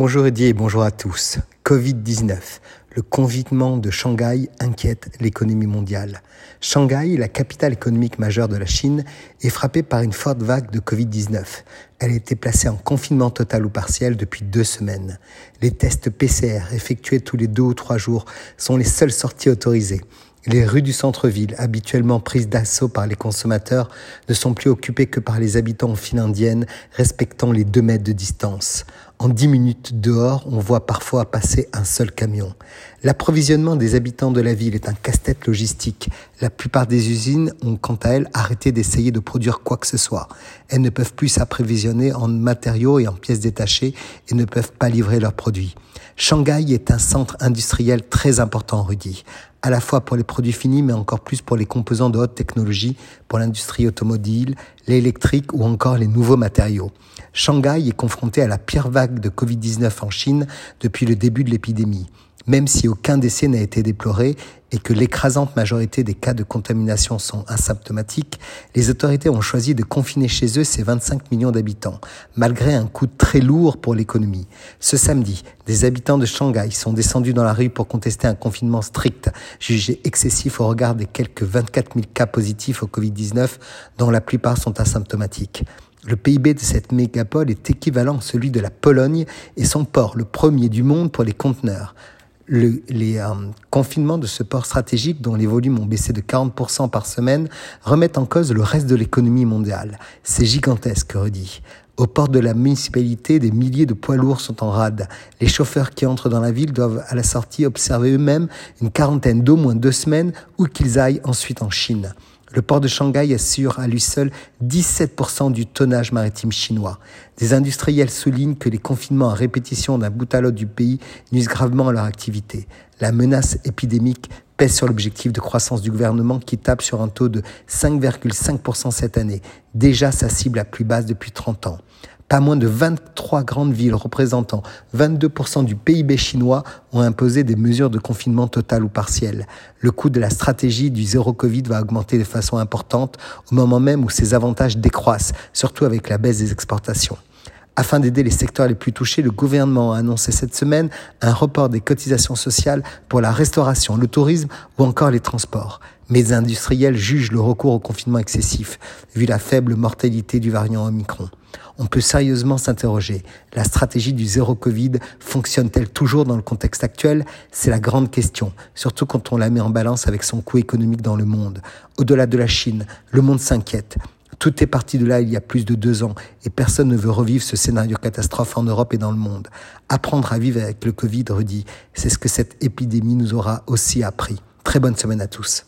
Bonjour Eddie et bonjour à tous. Covid-19. Le confinement de Shanghai inquiète l'économie mondiale. Shanghai, la capitale économique majeure de la Chine, est frappée par une forte vague de Covid-19. Elle a été placée en confinement total ou partiel depuis deux semaines. Les tests PCR effectués tous les deux ou trois jours sont les seules sorties autorisées. Les rues du centre-ville, habituellement prises d'assaut par les consommateurs, ne sont plus occupées que par les habitants en file respectant les deux mètres de distance. En dix minutes dehors, on voit parfois passer un seul camion. L'approvisionnement des habitants de la ville est un casse-tête logistique. La plupart des usines ont quant à elles arrêté d'essayer de produire quoi que ce soit. Elles ne peuvent plus s'approvisionner en matériaux et en pièces détachées et ne peuvent pas livrer leurs produits. Shanghai est un centre industriel très important, Rudy à la fois pour les produits finis, mais encore plus pour les composants de haute technologie, pour l'industrie automobile, l'électrique ou encore les nouveaux matériaux. Shanghai est confronté à la pire vague de Covid-19 en Chine depuis le début de l'épidémie. Même si aucun décès n'a été déploré et que l'écrasante majorité des cas de contamination sont asymptomatiques, les autorités ont choisi de confiner chez eux ces 25 millions d'habitants, malgré un coût très lourd pour l'économie. Ce samedi, des habitants de Shanghai sont descendus dans la rue pour contester un confinement strict, jugé excessif au regard des quelques 24 000 cas positifs au Covid-19, dont la plupart sont asymptomatiques. Le PIB de cette mégapole est équivalent à celui de la Pologne et son port le premier du monde pour les conteneurs le, les euh, confinements de ce port stratégique, dont les volumes ont baissé de 40% par semaine, remettent en cause le reste de l'économie mondiale. C'est gigantesque, redit. Au port de la municipalité, des milliers de poids lourds sont en rade. Les chauffeurs qui entrent dans la ville doivent à la sortie observer eux-mêmes une quarantaine d'au moins deux semaines ou qu'ils aillent ensuite en Chine. Le port de Shanghai assure à lui seul 17% du tonnage maritime chinois. Des industriels soulignent que les confinements à répétition d'un bout à l'autre du pays nuisent gravement à leur activité. La menace épidémique pèse sur l'objectif de croissance du gouvernement qui tape sur un taux de 5,5% cette année, déjà sa cible la plus basse depuis 30 ans. Pas moins de 23 grandes villes représentant 22% du PIB chinois ont imposé des mesures de confinement total ou partiel. Le coût de la stratégie du zéro Covid va augmenter de façon importante au moment même où ses avantages décroissent, surtout avec la baisse des exportations. Afin d'aider les secteurs les plus touchés, le gouvernement a annoncé cette semaine un report des cotisations sociales pour la restauration, le tourisme ou encore les transports. Mais les industriels jugent le recours au confinement excessif, vu la faible mortalité du variant Omicron on peut sérieusement s'interroger. La stratégie du zéro Covid fonctionne-t-elle toujours dans le contexte actuel? C'est la grande question, surtout quand on la met en balance avec son coût économique dans le monde. Au-delà de la Chine, le monde s'inquiète. Tout est parti de là il y a plus de deux ans et personne ne veut revivre ce scénario catastrophe en Europe et dans le monde. Apprendre à vivre avec le Covid, redit, c'est ce que cette épidémie nous aura aussi appris. Très bonne semaine à tous.